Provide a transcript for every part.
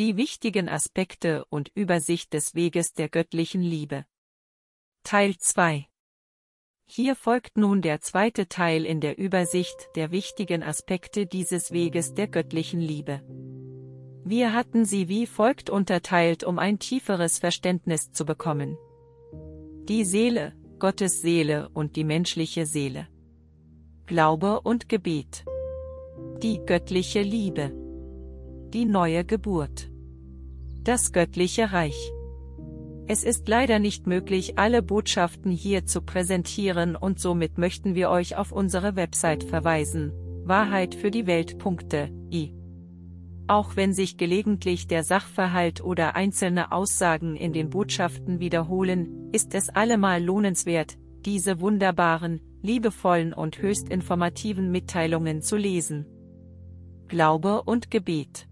Die wichtigen Aspekte und Übersicht des Weges der göttlichen Liebe. Teil 2 Hier folgt nun der zweite Teil in der Übersicht der wichtigen Aspekte dieses Weges der göttlichen Liebe. Wir hatten sie wie folgt unterteilt, um ein tieferes Verständnis zu bekommen. Die Seele, Gottes Seele und die menschliche Seele. Glaube und Gebet. Die göttliche Liebe. Die neue Geburt. Das göttliche Reich. Es ist leider nicht möglich, alle Botschaften hier zu präsentieren und somit möchten wir euch auf unsere Website verweisen, Wahrheit für die Welt.i. Auch wenn sich gelegentlich der Sachverhalt oder einzelne Aussagen in den Botschaften wiederholen, ist es allemal lohnenswert, diese wunderbaren, liebevollen und höchst informativen Mitteilungen zu lesen. Glaube und Gebet.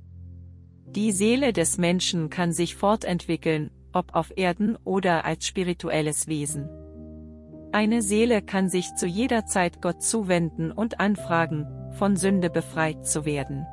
Die Seele des Menschen kann sich fortentwickeln, ob auf Erden oder als spirituelles Wesen. Eine Seele kann sich zu jeder Zeit Gott zuwenden und anfragen, von Sünde befreit zu werden.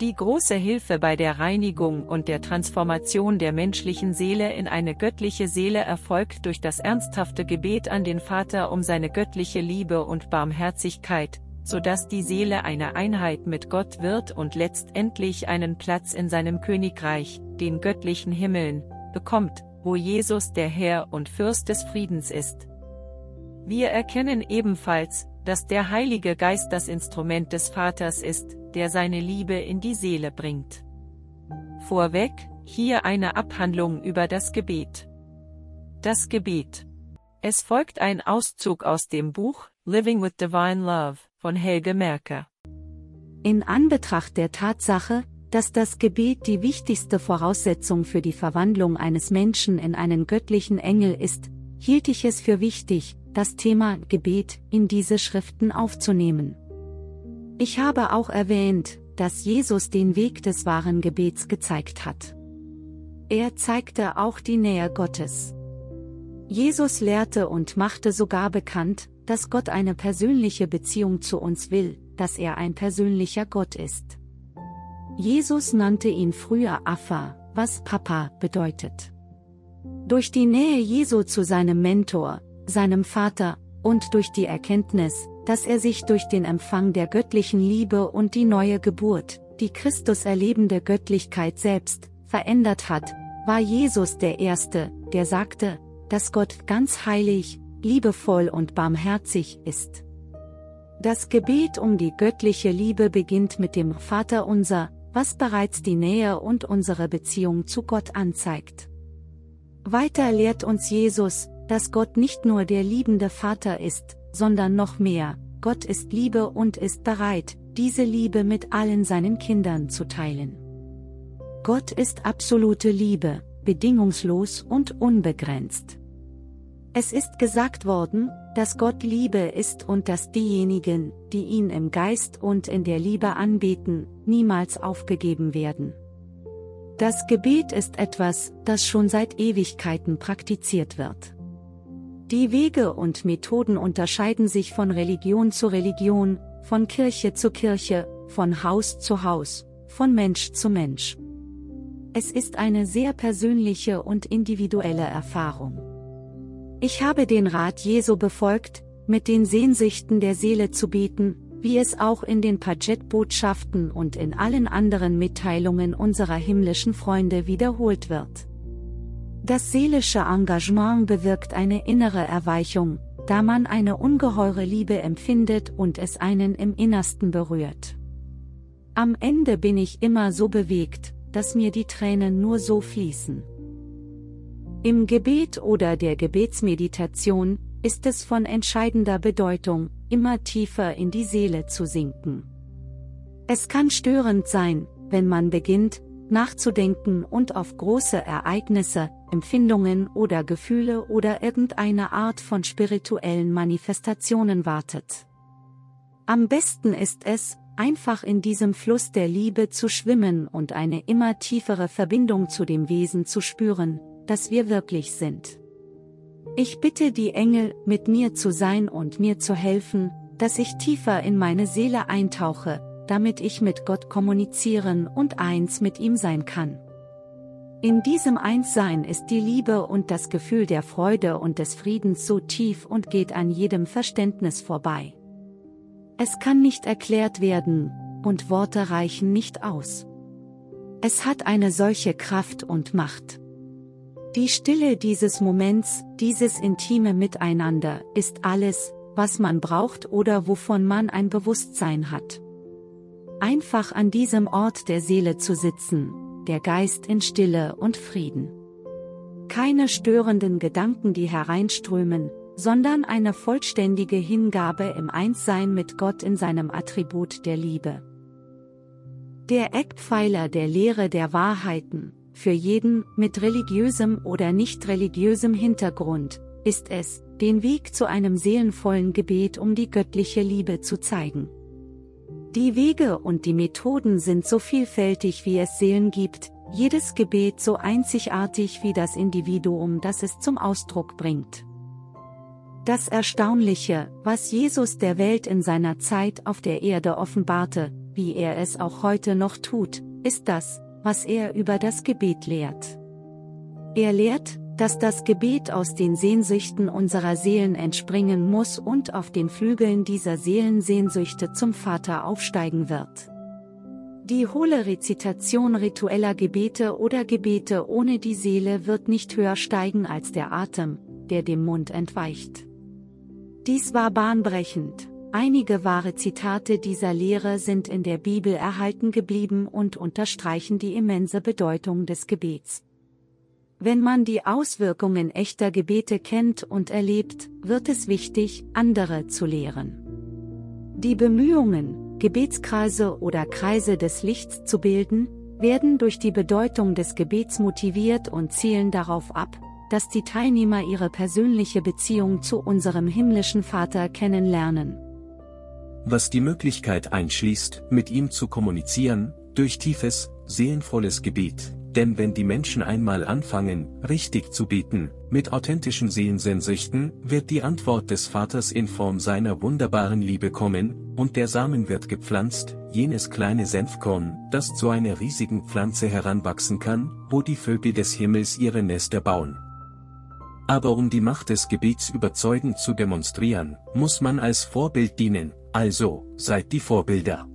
Die große Hilfe bei der Reinigung und der Transformation der menschlichen Seele in eine göttliche Seele erfolgt durch das ernsthafte Gebet an den Vater um seine göttliche Liebe und Barmherzigkeit, so dass die Seele eine Einheit mit Gott wird und letztendlich einen Platz in seinem Königreich, den göttlichen Himmeln, bekommt, wo Jesus der Herr und Fürst des Friedens ist. Wir erkennen ebenfalls, dass der Heilige Geist das Instrument des Vaters ist, der seine Liebe in die Seele bringt. Vorweg, hier eine Abhandlung über das Gebet. Das Gebet. Es folgt ein Auszug aus dem Buch Living with Divine Love von Helge Merker. In Anbetracht der Tatsache, dass das Gebet die wichtigste Voraussetzung für die Verwandlung eines Menschen in einen göttlichen Engel ist, hielt ich es für wichtig, das Thema Gebet in diese Schriften aufzunehmen. Ich habe auch erwähnt, dass Jesus den Weg des wahren Gebets gezeigt hat. Er zeigte auch die Nähe Gottes. Jesus lehrte und machte sogar bekannt, dass Gott eine persönliche Beziehung zu uns will, dass er ein persönlicher Gott ist. Jesus nannte ihn früher Affa, was Papa bedeutet. Durch die Nähe Jesu zu seinem Mentor, seinem Vater, und durch die Erkenntnis, dass er sich durch den Empfang der göttlichen Liebe und die neue Geburt, die Christus erlebende Göttlichkeit selbst, verändert hat, war Jesus der Erste, der sagte, dass Gott ganz heilig, liebevoll und barmherzig ist. Das Gebet um die göttliche Liebe beginnt mit dem Vater unser, was bereits die Nähe und unsere Beziehung zu Gott anzeigt. Weiter lehrt uns Jesus, dass Gott nicht nur der liebende Vater ist, sondern noch mehr, Gott ist Liebe und ist bereit, diese Liebe mit allen seinen Kindern zu teilen. Gott ist absolute Liebe, bedingungslos und unbegrenzt. Es ist gesagt worden, dass Gott Liebe ist und dass diejenigen, die ihn im Geist und in der Liebe anbeten, niemals aufgegeben werden. Das Gebet ist etwas, das schon seit Ewigkeiten praktiziert wird. Die Wege und Methoden unterscheiden sich von Religion zu Religion, von Kirche zu Kirche, von Haus zu Haus, von Mensch zu Mensch. Es ist eine sehr persönliche und individuelle Erfahrung. Ich habe den Rat Jesu befolgt, mit den Sehnsüchten der Seele zu beten, wie es auch in den Paget-Botschaften und in allen anderen Mitteilungen unserer himmlischen Freunde wiederholt wird. Das seelische Engagement bewirkt eine innere Erweichung, da man eine ungeheure Liebe empfindet und es einen im Innersten berührt. Am Ende bin ich immer so bewegt, dass mir die Tränen nur so fließen. Im Gebet oder der Gebetsmeditation ist es von entscheidender Bedeutung, immer tiefer in die Seele zu sinken. Es kann störend sein, wenn man beginnt, nachzudenken und auf große Ereignisse, Empfindungen oder Gefühle oder irgendeine Art von spirituellen Manifestationen wartet. Am besten ist es, einfach in diesem Fluss der Liebe zu schwimmen und eine immer tiefere Verbindung zu dem Wesen zu spüren, das wir wirklich sind. Ich bitte die Engel, mit mir zu sein und mir zu helfen, dass ich tiefer in meine Seele eintauche, damit ich mit Gott kommunizieren und eins mit ihm sein kann. In diesem Einssein ist die Liebe und das Gefühl der Freude und des Friedens so tief und geht an jedem Verständnis vorbei. Es kann nicht erklärt werden, und Worte reichen nicht aus. Es hat eine solche Kraft und Macht. Die Stille dieses Moments, dieses intime Miteinander, ist alles, was man braucht oder wovon man ein Bewusstsein hat. Einfach an diesem Ort der Seele zu sitzen, der Geist in Stille und Frieden. Keine störenden Gedanken, die hereinströmen, sondern eine vollständige Hingabe im Einssein mit Gott in seinem Attribut der Liebe. Der Eckpfeiler der Lehre der Wahrheiten, für jeden, mit religiösem oder nicht religiösem Hintergrund, ist es, den Weg zu einem seelenvollen Gebet um die göttliche Liebe zu zeigen. Die Wege und die Methoden sind so vielfältig wie es Seelen gibt, jedes Gebet so einzigartig wie das Individuum, das es zum Ausdruck bringt. Das Erstaunliche, was Jesus der Welt in seiner Zeit auf der Erde offenbarte, wie er es auch heute noch tut, ist das, was er über das Gebet lehrt. Er lehrt, dass das Gebet aus den Sehnsüchten unserer Seelen entspringen muss und auf den Flügeln dieser Seelensehnsüchte zum Vater aufsteigen wird. Die hohle Rezitation ritueller Gebete oder Gebete ohne die Seele wird nicht höher steigen als der Atem, der dem Mund entweicht. Dies war bahnbrechend. Einige wahre Zitate dieser Lehre sind in der Bibel erhalten geblieben und unterstreichen die immense Bedeutung des Gebets. Wenn man die Auswirkungen echter Gebete kennt und erlebt, wird es wichtig, andere zu lehren. Die Bemühungen, Gebetskreise oder Kreise des Lichts zu bilden, werden durch die Bedeutung des Gebets motiviert und zielen darauf ab, dass die Teilnehmer ihre persönliche Beziehung zu unserem himmlischen Vater kennenlernen. Was die Möglichkeit einschließt, mit ihm zu kommunizieren, durch tiefes, seelenvolles Gebet, denn wenn die Menschen einmal anfangen, richtig zu beten, mit authentischen Seelensehnsüchten, wird die Antwort des Vaters in Form seiner wunderbaren Liebe kommen, und der Samen wird gepflanzt, jenes kleine Senfkorn, das zu einer riesigen Pflanze heranwachsen kann, wo die Vögel des Himmels ihre Nester bauen. Aber um die Macht des Gebets überzeugend zu demonstrieren, muss man als Vorbild dienen, also, seid die Vorbilder.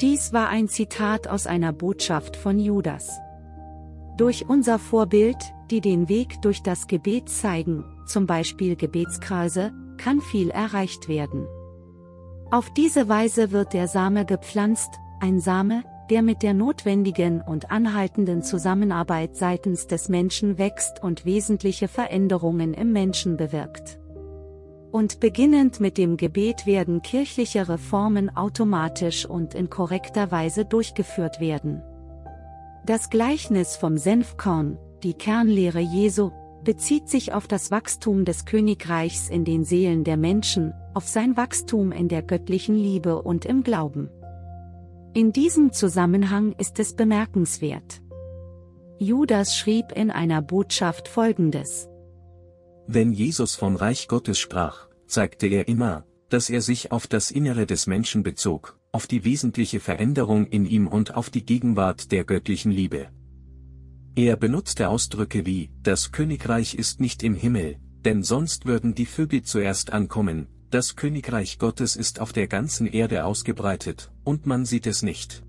Dies war ein Zitat aus einer Botschaft von Judas. Durch unser Vorbild, die den Weg durch das Gebet zeigen, zum Beispiel Gebetskreise, kann viel erreicht werden. Auf diese Weise wird der Same gepflanzt, ein Same, der mit der notwendigen und anhaltenden Zusammenarbeit seitens des Menschen wächst und wesentliche Veränderungen im Menschen bewirkt. Und beginnend mit dem Gebet werden kirchliche Reformen automatisch und in korrekter Weise durchgeführt werden. Das Gleichnis vom Senfkorn, die Kernlehre Jesu, bezieht sich auf das Wachstum des Königreichs in den Seelen der Menschen, auf sein Wachstum in der göttlichen Liebe und im Glauben. In diesem Zusammenhang ist es bemerkenswert. Judas schrieb in einer Botschaft Folgendes. Wenn Jesus vom Reich Gottes sprach, zeigte er immer, dass er sich auf das Innere des Menschen bezog, auf die wesentliche Veränderung in ihm und auf die Gegenwart der göttlichen Liebe. Er benutzte Ausdrücke wie, das Königreich ist nicht im Himmel, denn sonst würden die Vögel zuerst ankommen, das Königreich Gottes ist auf der ganzen Erde ausgebreitet, und man sieht es nicht.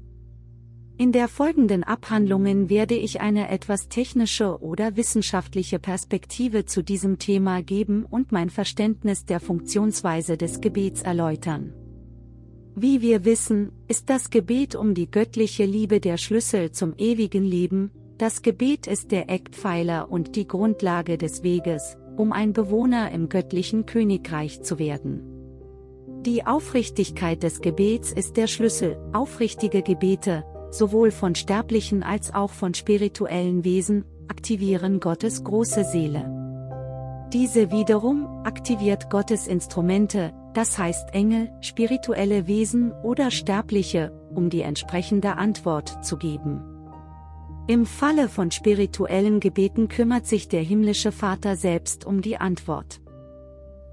In der folgenden Abhandlungen werde ich eine etwas technische oder wissenschaftliche Perspektive zu diesem Thema geben und mein Verständnis der Funktionsweise des Gebets erläutern. Wie wir wissen, ist das Gebet um die göttliche Liebe der Schlüssel zum ewigen Leben, das Gebet ist der Eckpfeiler und die Grundlage des Weges, um ein Bewohner im göttlichen Königreich zu werden. Die Aufrichtigkeit des Gebets ist der Schlüssel, aufrichtige Gebete, sowohl von sterblichen als auch von spirituellen Wesen, aktivieren Gottes große Seele. Diese wiederum aktiviert Gottes Instrumente, das heißt Engel, spirituelle Wesen oder Sterbliche, um die entsprechende Antwort zu geben. Im Falle von spirituellen Gebeten kümmert sich der himmlische Vater selbst um die Antwort.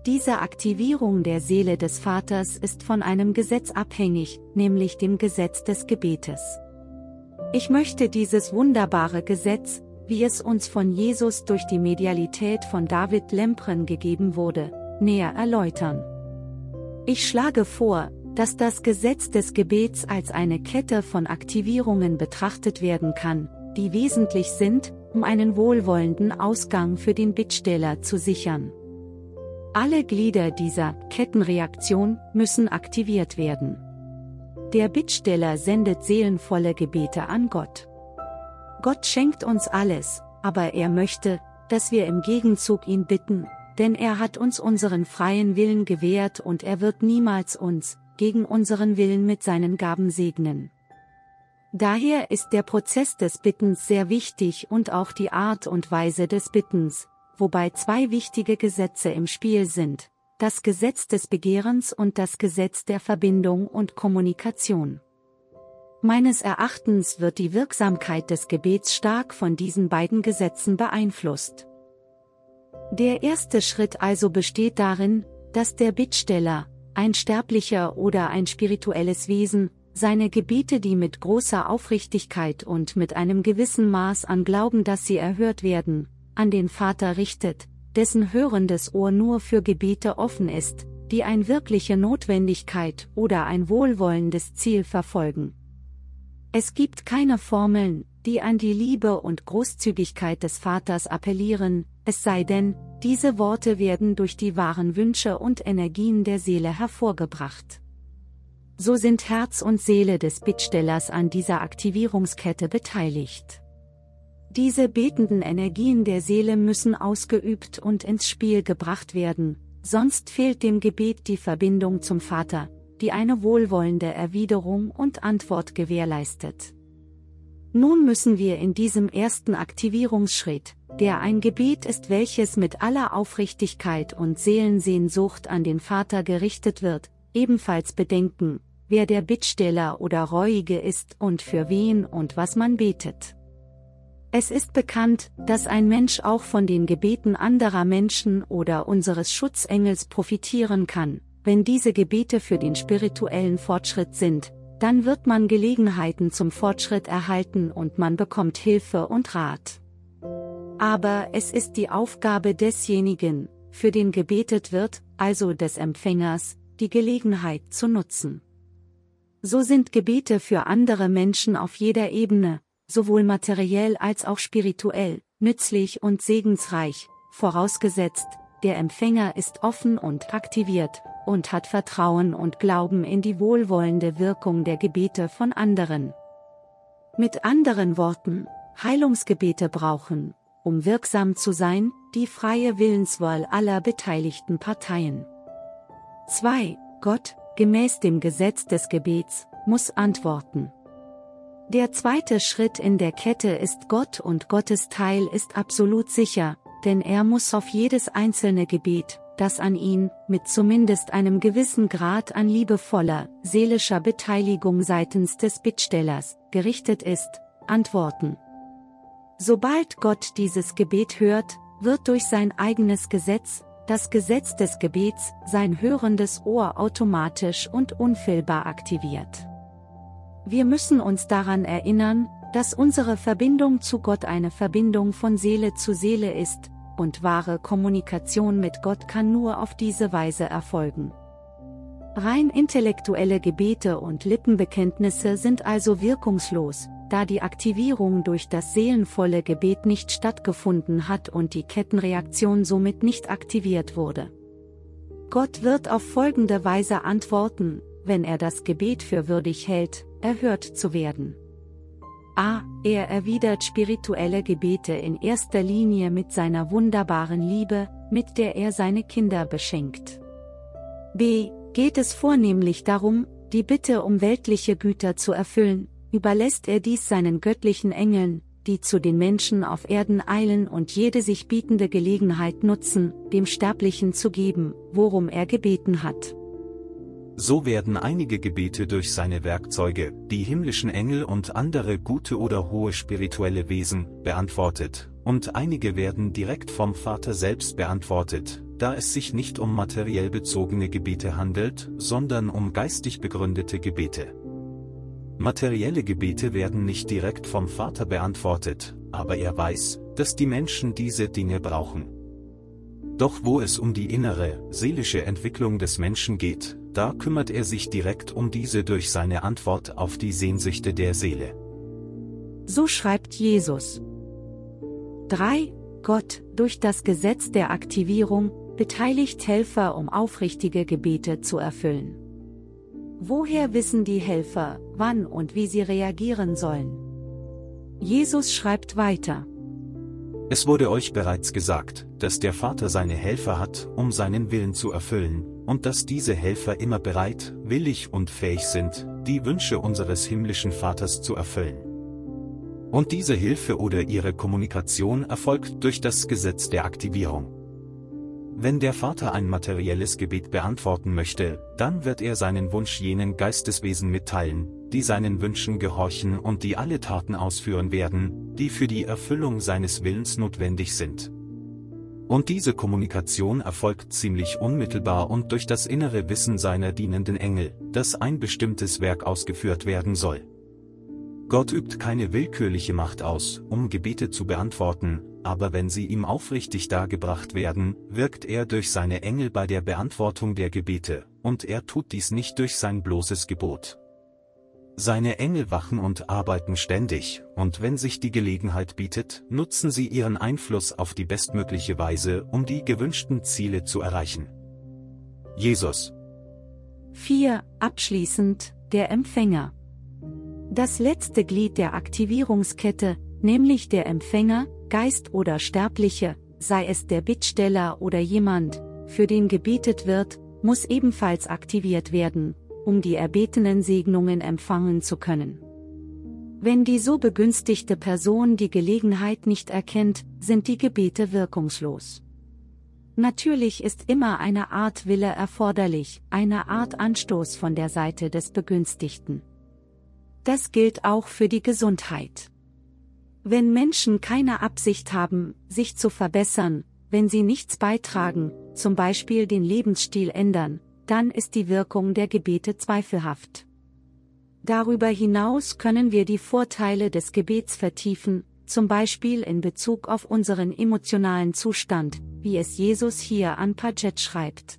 Diese Aktivierung der Seele des Vaters ist von einem Gesetz abhängig, nämlich dem Gesetz des Gebetes. Ich möchte dieses wunderbare Gesetz, wie es uns von Jesus durch die Medialität von David Lempren gegeben wurde, näher erläutern. Ich schlage vor, dass das Gesetz des Gebets als eine Kette von Aktivierungen betrachtet werden kann, die wesentlich sind, um einen wohlwollenden Ausgang für den Bittsteller zu sichern. Alle Glieder dieser Kettenreaktion müssen aktiviert werden. Der Bittsteller sendet seelenvolle Gebete an Gott. Gott schenkt uns alles, aber er möchte, dass wir im Gegenzug ihn bitten, denn er hat uns unseren freien Willen gewährt und er wird niemals uns, gegen unseren Willen mit seinen Gaben segnen. Daher ist der Prozess des Bittens sehr wichtig und auch die Art und Weise des Bittens, wobei zwei wichtige Gesetze im Spiel sind, das Gesetz des Begehrens und das Gesetz der Verbindung und Kommunikation. Meines Erachtens wird die Wirksamkeit des Gebets stark von diesen beiden Gesetzen beeinflusst. Der erste Schritt also besteht darin, dass der Bittsteller, ein Sterblicher oder ein spirituelles Wesen, seine Gebete, die mit großer Aufrichtigkeit und mit einem gewissen Maß an Glauben, dass sie erhört werden, an den Vater richtet, dessen hörendes Ohr nur für Gebete offen ist, die ein wirkliche Notwendigkeit oder ein wohlwollendes Ziel verfolgen. Es gibt keine Formeln, die an die Liebe und Großzügigkeit des Vaters appellieren, es sei denn, diese Worte werden durch die wahren Wünsche und Energien der Seele hervorgebracht. So sind Herz und Seele des Bittstellers an dieser Aktivierungskette beteiligt. Diese betenden Energien der Seele müssen ausgeübt und ins Spiel gebracht werden, sonst fehlt dem Gebet die Verbindung zum Vater, die eine wohlwollende Erwiderung und Antwort gewährleistet. Nun müssen wir in diesem ersten Aktivierungsschritt, der ein Gebet ist, welches mit aller Aufrichtigkeit und Seelensehnsucht an den Vater gerichtet wird, ebenfalls bedenken, wer der Bittsteller oder Reuige ist und für wen und was man betet. Es ist bekannt, dass ein Mensch auch von den Gebeten anderer Menschen oder unseres Schutzengels profitieren kann, wenn diese Gebete für den spirituellen Fortschritt sind, dann wird man Gelegenheiten zum Fortschritt erhalten und man bekommt Hilfe und Rat. Aber es ist die Aufgabe desjenigen, für den gebetet wird, also des Empfängers, die Gelegenheit zu nutzen. So sind Gebete für andere Menschen auf jeder Ebene, sowohl materiell als auch spirituell, nützlich und segensreich, vorausgesetzt, der Empfänger ist offen und aktiviert, und hat Vertrauen und Glauben in die wohlwollende Wirkung der Gebete von anderen. Mit anderen Worten, Heilungsgebete brauchen, um wirksam zu sein, die freie Willenswahl aller beteiligten Parteien. 2. Gott, gemäß dem Gesetz des Gebets, muss antworten. Der zweite Schritt in der Kette ist Gott und Gottes Teil ist absolut sicher, denn er muss auf jedes einzelne Gebet, das an ihn, mit zumindest einem gewissen Grad an liebevoller, seelischer Beteiligung seitens des Bittstellers, gerichtet ist, antworten. Sobald Gott dieses Gebet hört, wird durch sein eigenes Gesetz, das Gesetz des Gebets, sein hörendes Ohr automatisch und unfehlbar aktiviert. Wir müssen uns daran erinnern, dass unsere Verbindung zu Gott eine Verbindung von Seele zu Seele ist, und wahre Kommunikation mit Gott kann nur auf diese Weise erfolgen. Rein intellektuelle Gebete und Lippenbekenntnisse sind also wirkungslos, da die Aktivierung durch das seelenvolle Gebet nicht stattgefunden hat und die Kettenreaktion somit nicht aktiviert wurde. Gott wird auf folgende Weise antworten, wenn er das Gebet für würdig hält, erhört zu werden. A. Er erwidert spirituelle Gebete in erster Linie mit seiner wunderbaren Liebe, mit der er seine Kinder beschenkt. B. Geht es vornehmlich darum, die Bitte um weltliche Güter zu erfüllen, überlässt er dies seinen göttlichen Engeln, die zu den Menschen auf Erden eilen und jede sich bietende Gelegenheit nutzen, dem Sterblichen zu geben, worum er gebeten hat. So werden einige Gebete durch seine Werkzeuge, die himmlischen Engel und andere gute oder hohe spirituelle Wesen, beantwortet, und einige werden direkt vom Vater selbst beantwortet, da es sich nicht um materiell bezogene Gebete handelt, sondern um geistig begründete Gebete. Materielle Gebete werden nicht direkt vom Vater beantwortet, aber er weiß, dass die Menschen diese Dinge brauchen. Doch wo es um die innere, seelische Entwicklung des Menschen geht, da kümmert er sich direkt um diese durch seine Antwort auf die Sehnsüchte der Seele. So schreibt Jesus. 3. Gott, durch das Gesetz der Aktivierung, beteiligt Helfer, um aufrichtige Gebete zu erfüllen. Woher wissen die Helfer, wann und wie sie reagieren sollen? Jesus schreibt weiter. Es wurde euch bereits gesagt, dass der Vater seine Helfer hat, um seinen Willen zu erfüllen, und dass diese Helfer immer bereit, willig und fähig sind, die Wünsche unseres himmlischen Vaters zu erfüllen. Und diese Hilfe oder ihre Kommunikation erfolgt durch das Gesetz der Aktivierung. Wenn der Vater ein materielles Gebet beantworten möchte, dann wird er seinen Wunsch jenen Geisteswesen mitteilen, die seinen Wünschen gehorchen und die alle Taten ausführen werden, die für die Erfüllung seines Willens notwendig sind. Und diese Kommunikation erfolgt ziemlich unmittelbar und durch das innere Wissen seiner dienenden Engel, dass ein bestimmtes Werk ausgeführt werden soll. Gott übt keine willkürliche Macht aus, um Gebete zu beantworten, aber wenn sie ihm aufrichtig dargebracht werden, wirkt er durch seine Engel bei der Beantwortung der Gebete, und er tut dies nicht durch sein bloßes Gebot. Seine Engel wachen und arbeiten ständig, und wenn sich die Gelegenheit bietet, nutzen sie ihren Einfluss auf die bestmögliche Weise, um die gewünschten Ziele zu erreichen. Jesus 4. Abschließend, der Empfänger. Das letzte Glied der Aktivierungskette, nämlich der Empfänger, Geist oder Sterbliche, sei es der Bittsteller oder jemand, für den gebetet wird, muss ebenfalls aktiviert werden, um die erbetenen Segnungen empfangen zu können. Wenn die so begünstigte Person die Gelegenheit nicht erkennt, sind die Gebete wirkungslos. Natürlich ist immer eine Art Wille erforderlich, eine Art Anstoß von der Seite des Begünstigten. Das gilt auch für die Gesundheit. Wenn Menschen keine Absicht haben, sich zu verbessern, wenn sie nichts beitragen, zum Beispiel den Lebensstil ändern, dann ist die Wirkung der Gebete zweifelhaft. Darüber hinaus können wir die Vorteile des Gebets vertiefen, zum Beispiel in Bezug auf unseren emotionalen Zustand, wie es Jesus hier an Paget schreibt.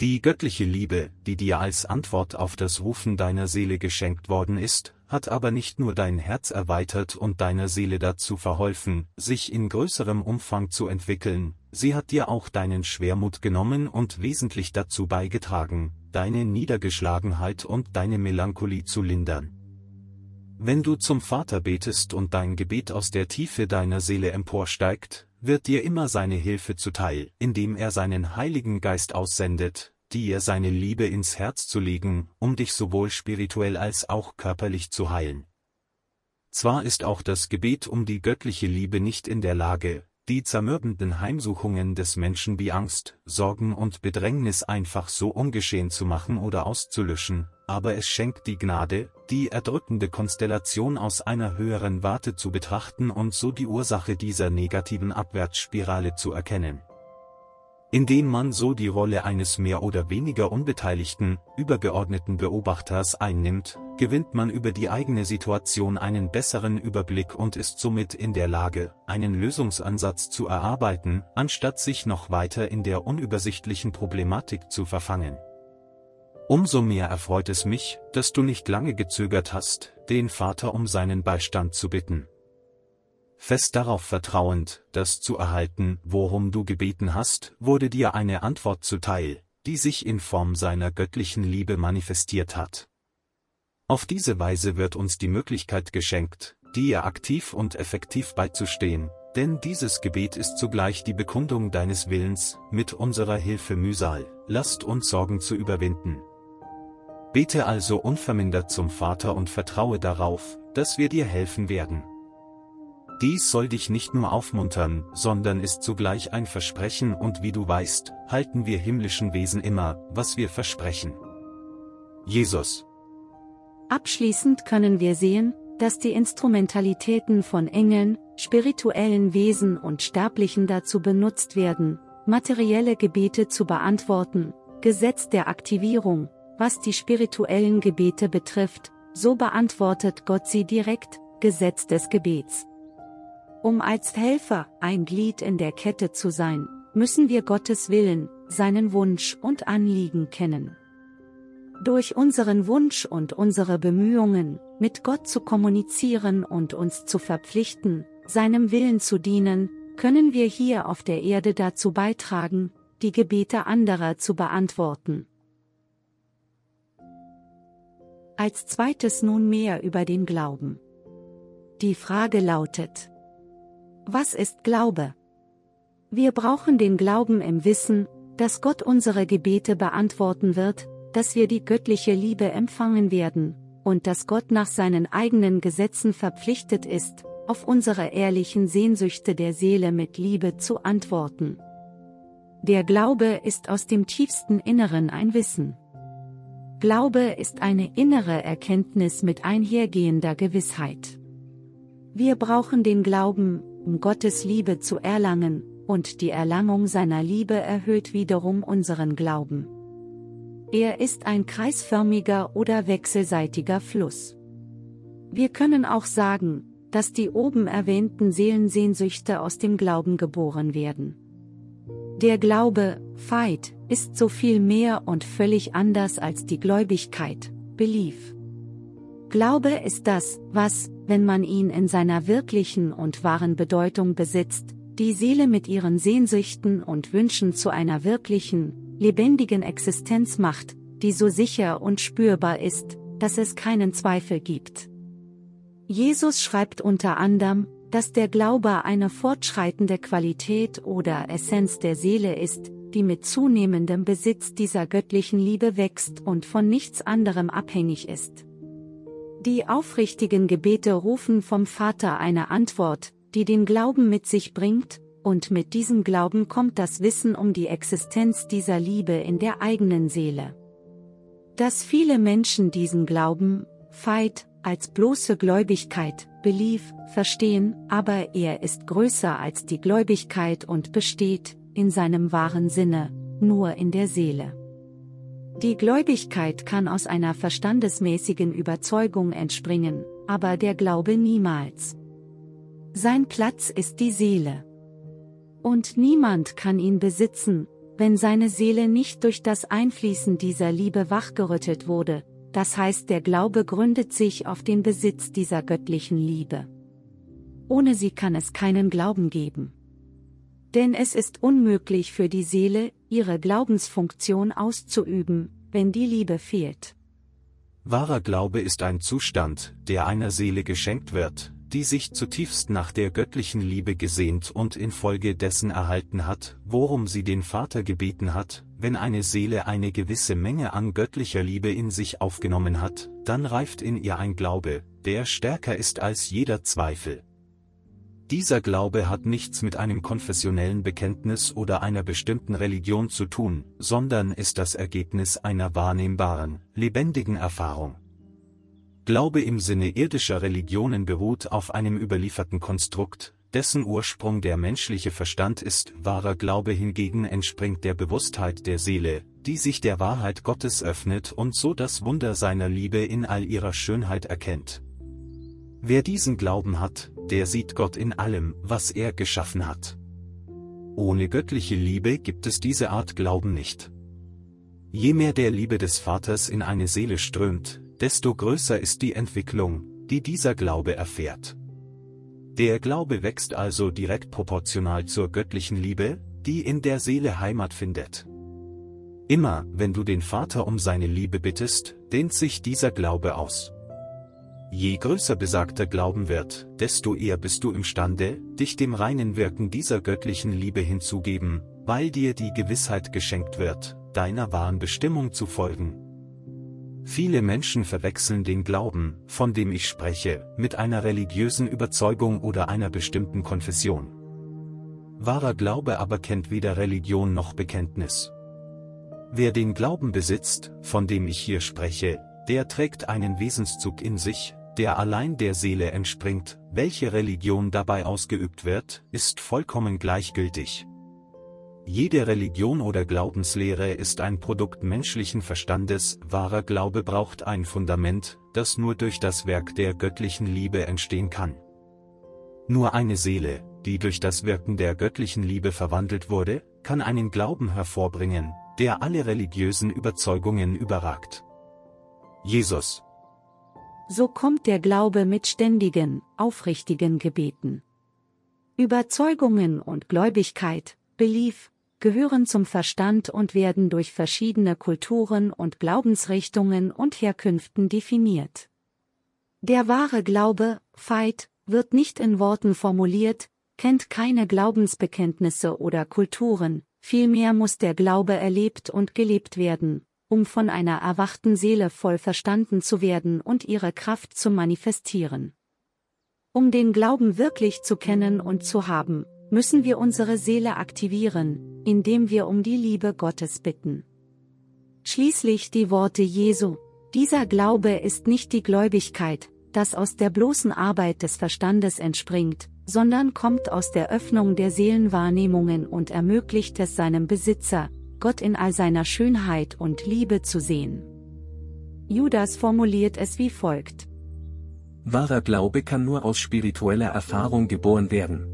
Die göttliche Liebe, die dir als Antwort auf das Rufen deiner Seele geschenkt worden ist, hat aber nicht nur dein Herz erweitert und deiner Seele dazu verholfen, sich in größerem Umfang zu entwickeln, sie hat dir auch deinen Schwermut genommen und wesentlich dazu beigetragen, deine Niedergeschlagenheit und deine Melancholie zu lindern. Wenn du zum Vater betest und dein Gebet aus der Tiefe deiner Seele emporsteigt, wird dir immer seine Hilfe zuteil, indem er seinen Heiligen Geist aussendet, dir seine Liebe ins Herz zu legen, um dich sowohl spirituell als auch körperlich zu heilen. Zwar ist auch das Gebet um die göttliche Liebe nicht in der Lage, die zermürbenden Heimsuchungen des Menschen wie Angst, Sorgen und Bedrängnis einfach so ungeschehen zu machen oder auszulöschen, aber es schenkt die Gnade, die erdrückende Konstellation aus einer höheren Warte zu betrachten und so die Ursache dieser negativen Abwärtsspirale zu erkennen. Indem man so die Rolle eines mehr oder weniger unbeteiligten, übergeordneten Beobachters einnimmt, gewinnt man über die eigene Situation einen besseren Überblick und ist somit in der Lage, einen Lösungsansatz zu erarbeiten, anstatt sich noch weiter in der unübersichtlichen Problematik zu verfangen. Umso mehr erfreut es mich, dass du nicht lange gezögert hast, den Vater um seinen Beistand zu bitten. Fest darauf vertrauend, das zu erhalten, worum du gebeten hast, wurde dir eine Antwort zuteil, die sich in Form seiner göttlichen Liebe manifestiert hat. Auf diese Weise wird uns die Möglichkeit geschenkt, dir aktiv und effektiv beizustehen, denn dieses Gebet ist zugleich die Bekundung deines Willens, mit unserer Hilfe Mühsal, Last und Sorgen zu überwinden, Bete also unvermindert zum Vater und vertraue darauf, dass wir dir helfen werden. Dies soll dich nicht nur aufmuntern, sondern ist zugleich ein Versprechen und wie du weißt, halten wir himmlischen Wesen immer, was wir versprechen. Jesus. Abschließend können wir sehen, dass die Instrumentalitäten von Engeln, spirituellen Wesen und Sterblichen dazu benutzt werden, materielle Gebete zu beantworten, Gesetz der Aktivierung, was die spirituellen Gebete betrifft, so beantwortet Gott sie direkt, Gesetz des Gebets. Um als Helfer, ein Glied in der Kette zu sein, müssen wir Gottes Willen, seinen Wunsch und Anliegen kennen. Durch unseren Wunsch und unsere Bemühungen, mit Gott zu kommunizieren und uns zu verpflichten, seinem Willen zu dienen, können wir hier auf der Erde dazu beitragen, die Gebete anderer zu beantworten. Als zweites nun mehr über den Glauben. Die Frage lautet, was ist Glaube? Wir brauchen den Glauben im Wissen, dass Gott unsere Gebete beantworten wird, dass wir die göttliche Liebe empfangen werden, und dass Gott nach seinen eigenen Gesetzen verpflichtet ist, auf unsere ehrlichen Sehnsüchte der Seele mit Liebe zu antworten. Der Glaube ist aus dem tiefsten Inneren ein Wissen. Glaube ist eine innere Erkenntnis mit einhergehender Gewissheit. Wir brauchen den Glauben, um Gottes Liebe zu erlangen, und die Erlangung seiner Liebe erhöht wiederum unseren Glauben. Er ist ein kreisförmiger oder wechselseitiger Fluss. Wir können auch sagen, dass die oben erwähnten Seelensehnsüchte aus dem Glauben geboren werden. Der Glaube, Veit, ist so viel mehr und völlig anders als die Gläubigkeit, Belief. Glaube ist das, was, wenn man ihn in seiner wirklichen und wahren Bedeutung besitzt, die Seele mit ihren Sehnsüchten und Wünschen zu einer wirklichen, lebendigen Existenz macht, die so sicher und spürbar ist, dass es keinen Zweifel gibt. Jesus schreibt unter anderem, dass der Glaube eine fortschreitende Qualität oder Essenz der Seele ist, die mit zunehmendem Besitz dieser göttlichen Liebe wächst und von nichts anderem abhängig ist. Die aufrichtigen Gebete rufen vom Vater eine Antwort, die den Glauben mit sich bringt, und mit diesem Glauben kommt das Wissen um die Existenz dieser Liebe in der eigenen Seele. Dass viele Menschen diesen Glauben, Veit, als bloße Gläubigkeit, Belief, verstehen, aber er ist größer als die Gläubigkeit und besteht, in seinem wahren Sinne, nur in der Seele. Die Gläubigkeit kann aus einer verstandesmäßigen Überzeugung entspringen, aber der Glaube niemals. Sein Platz ist die Seele. Und niemand kann ihn besitzen, wenn seine Seele nicht durch das Einfließen dieser Liebe wachgerüttelt wurde, das heißt der Glaube gründet sich auf den Besitz dieser göttlichen Liebe. Ohne sie kann es keinen Glauben geben. Denn es ist unmöglich für die Seele, ihre Glaubensfunktion auszuüben, wenn die Liebe fehlt. Wahrer Glaube ist ein Zustand, der einer Seele geschenkt wird, die sich zutiefst nach der göttlichen Liebe gesehnt und infolgedessen erhalten hat, worum sie den Vater gebeten hat, wenn eine Seele eine gewisse Menge an göttlicher Liebe in sich aufgenommen hat, dann reift in ihr ein Glaube, der stärker ist als jeder Zweifel. Dieser Glaube hat nichts mit einem konfessionellen Bekenntnis oder einer bestimmten Religion zu tun, sondern ist das Ergebnis einer wahrnehmbaren, lebendigen Erfahrung. Glaube im Sinne irdischer Religionen beruht auf einem überlieferten Konstrukt, dessen Ursprung der menschliche Verstand ist, wahrer Glaube hingegen entspringt der Bewusstheit der Seele, die sich der Wahrheit Gottes öffnet und so das Wunder seiner Liebe in all ihrer Schönheit erkennt. Wer diesen Glauben hat, der sieht Gott in allem, was er geschaffen hat. Ohne göttliche Liebe gibt es diese Art Glauben nicht. Je mehr der Liebe des Vaters in eine Seele strömt, desto größer ist die Entwicklung, die dieser Glaube erfährt. Der Glaube wächst also direkt proportional zur göttlichen Liebe, die in der Seele Heimat findet. Immer, wenn du den Vater um seine Liebe bittest, dehnt sich dieser Glaube aus. Je größer besagter Glauben wird, desto eher bist du imstande, dich dem reinen Wirken dieser göttlichen Liebe hinzugeben, weil dir die Gewissheit geschenkt wird, deiner wahren Bestimmung zu folgen, Viele Menschen verwechseln den Glauben, von dem ich spreche, mit einer religiösen Überzeugung oder einer bestimmten Konfession. Wahrer Glaube aber kennt weder Religion noch Bekenntnis. Wer den Glauben besitzt, von dem ich hier spreche, der trägt einen Wesenszug in sich, der allein der Seele entspringt, welche Religion dabei ausgeübt wird, ist vollkommen gleichgültig. Jede Religion oder Glaubenslehre ist ein Produkt menschlichen Verstandes, wahrer Glaube braucht ein Fundament, das nur durch das Werk der göttlichen Liebe entstehen kann. Nur eine Seele, die durch das Wirken der göttlichen Liebe verwandelt wurde, kann einen Glauben hervorbringen, der alle religiösen Überzeugungen überragt. Jesus. So kommt der Glaube mit ständigen, aufrichtigen Gebeten. Überzeugungen und Gläubigkeit, Belief, gehören zum Verstand und werden durch verschiedene Kulturen und Glaubensrichtungen und Herkünften definiert. Der wahre Glaube, Veit, wird nicht in Worten formuliert, kennt keine Glaubensbekenntnisse oder Kulturen, vielmehr muss der Glaube erlebt und gelebt werden, um von einer erwachten Seele voll verstanden zu werden und ihre Kraft zu manifestieren. Um den Glauben wirklich zu kennen und zu haben, müssen wir unsere Seele aktivieren, indem wir um die Liebe Gottes bitten. Schließlich die Worte Jesu, dieser Glaube ist nicht die Gläubigkeit, das aus der bloßen Arbeit des Verstandes entspringt, sondern kommt aus der Öffnung der Seelenwahrnehmungen und ermöglicht es seinem Besitzer, Gott in all seiner Schönheit und Liebe zu sehen. Judas formuliert es wie folgt. Wahrer Glaube kann nur aus spiritueller Erfahrung geboren werden.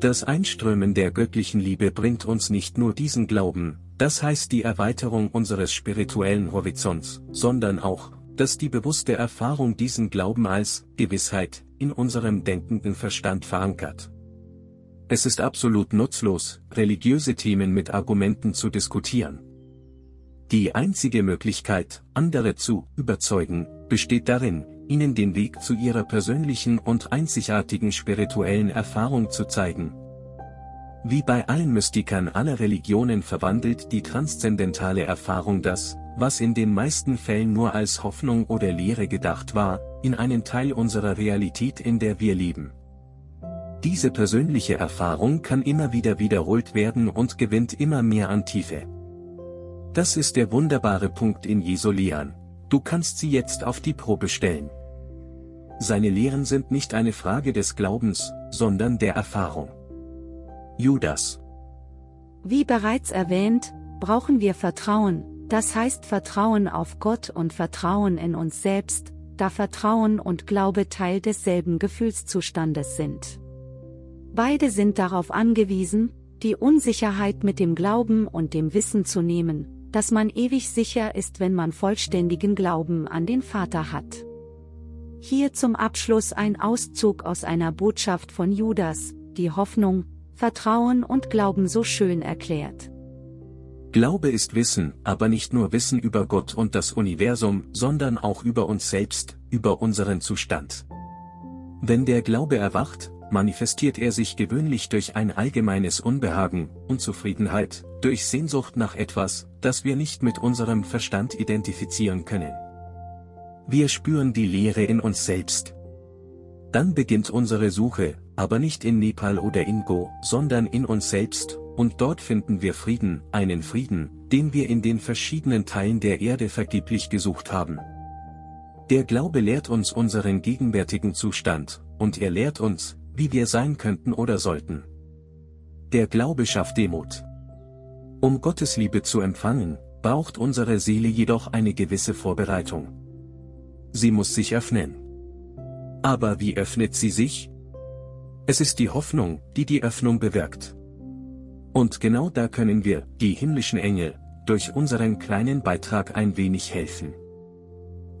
Das Einströmen der göttlichen Liebe bringt uns nicht nur diesen Glauben, das heißt die Erweiterung unseres spirituellen Horizonts, sondern auch, dass die bewusste Erfahrung diesen Glauben als Gewissheit in unserem denkenden Verstand verankert. Es ist absolut nutzlos, religiöse Themen mit Argumenten zu diskutieren. Die einzige Möglichkeit, andere zu überzeugen, besteht darin, ihnen den Weg zu ihrer persönlichen und einzigartigen spirituellen Erfahrung zu zeigen. Wie bei allen Mystikern aller Religionen verwandelt die transzendentale Erfahrung das, was in den meisten Fällen nur als Hoffnung oder Lehre gedacht war, in einen Teil unserer Realität, in der wir leben. Diese persönliche Erfahrung kann immer wieder wiederholt werden und gewinnt immer mehr an Tiefe. Das ist der wunderbare Punkt in Jesu. Du kannst sie jetzt auf die Probe stellen. Seine Lehren sind nicht eine Frage des Glaubens, sondern der Erfahrung. Judas. Wie bereits erwähnt, brauchen wir Vertrauen, das heißt Vertrauen auf Gott und Vertrauen in uns selbst, da Vertrauen und Glaube Teil desselben Gefühlszustandes sind. Beide sind darauf angewiesen, die Unsicherheit mit dem Glauben und dem Wissen zu nehmen, dass man ewig sicher ist, wenn man vollständigen Glauben an den Vater hat. Hier zum Abschluss ein Auszug aus einer Botschaft von Judas, die Hoffnung, Vertrauen und Glauben so schön erklärt. Glaube ist Wissen, aber nicht nur Wissen über Gott und das Universum, sondern auch über uns selbst, über unseren Zustand. Wenn der Glaube erwacht, manifestiert er sich gewöhnlich durch ein allgemeines Unbehagen, Unzufriedenheit, durch Sehnsucht nach etwas, das wir nicht mit unserem Verstand identifizieren können. Wir spüren die Leere in uns selbst. Dann beginnt unsere Suche, aber nicht in Nepal oder in Go, sondern in uns selbst, und dort finden wir Frieden, einen Frieden, den wir in den verschiedenen Teilen der Erde vergeblich gesucht haben. Der Glaube lehrt uns unseren gegenwärtigen Zustand, und er lehrt uns, wie wir sein könnten oder sollten. Der Glaube schafft Demut. Um Gottes Liebe zu empfangen, braucht unsere Seele jedoch eine gewisse Vorbereitung. Sie muss sich öffnen. Aber wie öffnet sie sich? Es ist die Hoffnung, die die Öffnung bewirkt. Und genau da können wir, die himmlischen Engel, durch unseren kleinen Beitrag ein wenig helfen.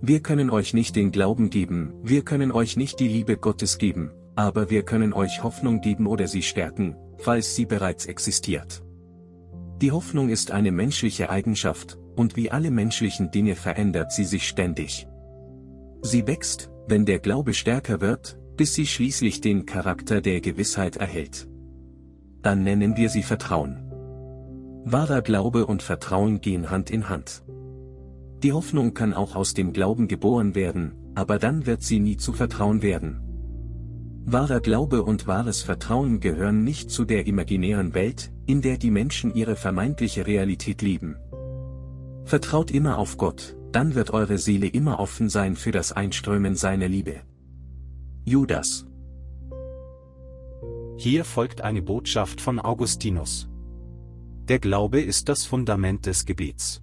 Wir können euch nicht den Glauben geben, wir können euch nicht die Liebe Gottes geben, aber wir können euch Hoffnung geben oder sie stärken, falls sie bereits existiert. Die Hoffnung ist eine menschliche Eigenschaft, und wie alle menschlichen Dinge verändert sie sich ständig. Sie wächst, wenn der Glaube stärker wird, bis sie schließlich den Charakter der Gewissheit erhält. Dann nennen wir sie Vertrauen. Wahrer Glaube und Vertrauen gehen Hand in Hand. Die Hoffnung kann auch aus dem Glauben geboren werden, aber dann wird sie nie zu Vertrauen werden. Wahrer Glaube und wahres Vertrauen gehören nicht zu der imaginären Welt, in der die Menschen ihre vermeintliche Realität lieben. Vertraut immer auf Gott, dann wird eure Seele immer offen sein für das Einströmen seiner Liebe. Judas Hier folgt eine Botschaft von Augustinus. Der Glaube ist das Fundament des Gebets.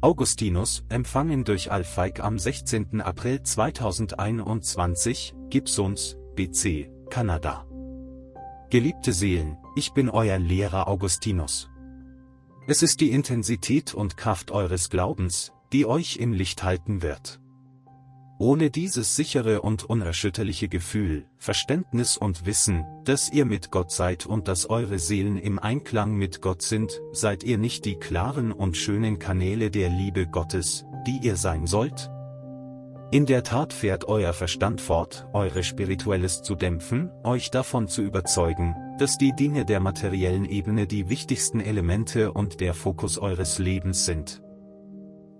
Augustinus, empfangen durch Alfeig am 16. April 2021, Gibsons, BC, Kanada. Geliebte Seelen, ich bin euer Lehrer Augustinus. Es ist die Intensität und Kraft eures Glaubens, die euch im Licht halten wird. Ohne dieses sichere und unerschütterliche Gefühl, Verständnis und Wissen, dass ihr mit Gott seid und dass eure Seelen im Einklang mit Gott sind, seid ihr nicht die klaren und schönen Kanäle der Liebe Gottes, die ihr sein sollt? In der Tat fährt euer Verstand fort, eure Spirituelles zu dämpfen, euch davon zu überzeugen, dass die Dinge der materiellen Ebene die wichtigsten Elemente und der Fokus eures Lebens sind.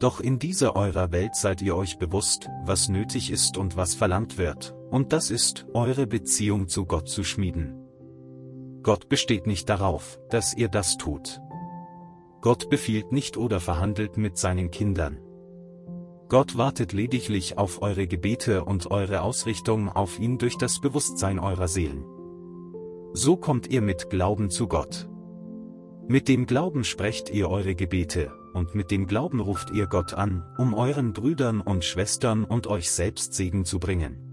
Doch in dieser eurer Welt seid ihr euch bewusst, was nötig ist und was verlangt wird, und das ist, eure Beziehung zu Gott zu schmieden. Gott besteht nicht darauf, dass ihr das tut. Gott befiehlt nicht oder verhandelt mit seinen Kindern. Gott wartet lediglich auf eure Gebete und eure Ausrichtung auf ihn durch das Bewusstsein eurer Seelen. So kommt ihr mit Glauben zu Gott. Mit dem Glauben sprecht ihr eure Gebete, und mit dem Glauben ruft ihr Gott an, um euren Brüdern und Schwestern und euch selbst Segen zu bringen.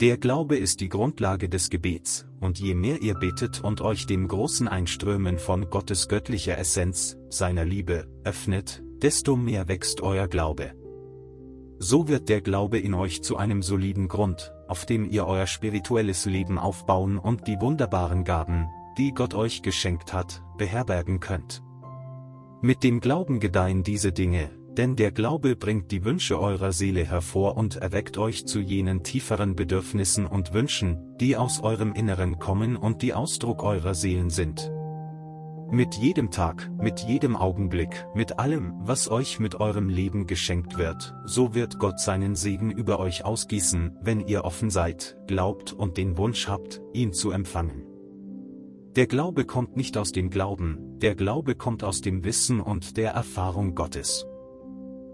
Der Glaube ist die Grundlage des Gebets, und je mehr ihr betet und euch dem großen Einströmen von Gottes göttlicher Essenz, seiner Liebe, öffnet, desto mehr wächst euer Glaube. So wird der Glaube in euch zu einem soliden Grund, auf dem ihr euer spirituelles Leben aufbauen und die wunderbaren Gaben, die Gott euch geschenkt hat, beherbergen könnt. Mit dem Glauben gedeihen diese Dinge, denn der Glaube bringt die Wünsche eurer Seele hervor und erweckt euch zu jenen tieferen Bedürfnissen und Wünschen, die aus eurem Inneren kommen und die Ausdruck eurer Seelen sind. Mit jedem Tag, mit jedem Augenblick, mit allem, was euch mit eurem Leben geschenkt wird, so wird Gott seinen Segen über euch ausgießen, wenn ihr offen seid, glaubt und den Wunsch habt, ihn zu empfangen. Der Glaube kommt nicht aus dem Glauben, der Glaube kommt aus dem Wissen und der Erfahrung Gottes.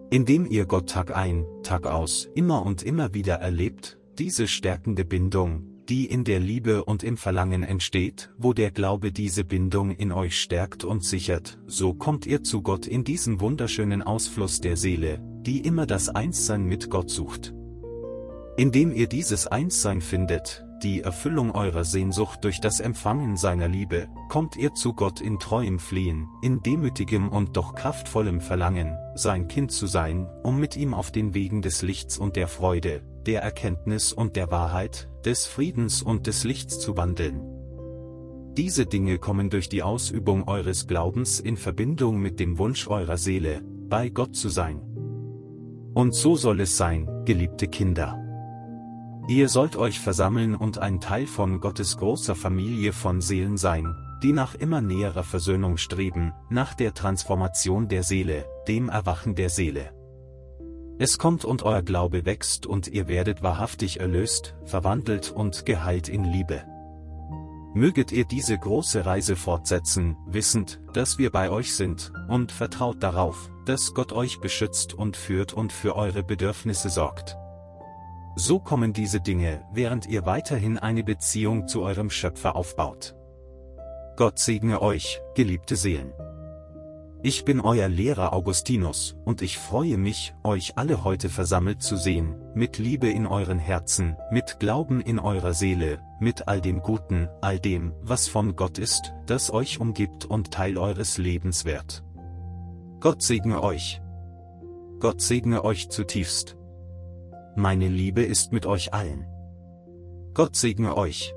Indem ihr Gott Tag ein, Tag aus, immer und immer wieder erlebt, diese stärkende Bindung, die in der Liebe und im Verlangen entsteht, wo der Glaube diese Bindung in euch stärkt und sichert, so kommt ihr zu Gott in diesem wunderschönen Ausfluss der Seele, die immer das Einssein mit Gott sucht. Indem ihr dieses Einssein findet, die Erfüllung eurer Sehnsucht durch das Empfangen seiner Liebe, kommt ihr zu Gott in treuem Flehen, in demütigem und doch kraftvollem Verlangen, sein Kind zu sein, um mit ihm auf den Wegen des Lichts und der Freude, der Erkenntnis und der Wahrheit, des Friedens und des Lichts zu wandeln. Diese Dinge kommen durch die Ausübung eures Glaubens in Verbindung mit dem Wunsch eurer Seele, bei Gott zu sein. Und so soll es sein, geliebte Kinder. Ihr sollt euch versammeln und ein Teil von Gottes großer Familie von Seelen sein, die nach immer näherer Versöhnung streben, nach der Transformation der Seele, dem Erwachen der Seele. Es kommt und euer Glaube wächst und ihr werdet wahrhaftig erlöst, verwandelt und geheilt in Liebe. Möget ihr diese große Reise fortsetzen, wissend, dass wir bei euch sind, und vertraut darauf, dass Gott euch beschützt und führt und für eure Bedürfnisse sorgt. So kommen diese Dinge, während ihr weiterhin eine Beziehung zu eurem Schöpfer aufbaut. Gott segne euch, geliebte Seelen. Ich bin euer Lehrer Augustinus, und ich freue mich, euch alle heute versammelt zu sehen, mit Liebe in euren Herzen, mit Glauben in eurer Seele, mit all dem Guten, all dem, was von Gott ist, das euch umgibt und Teil eures Lebens wird. Gott segne euch. Gott segne euch zutiefst. Meine Liebe ist mit euch allen. Gott segne euch.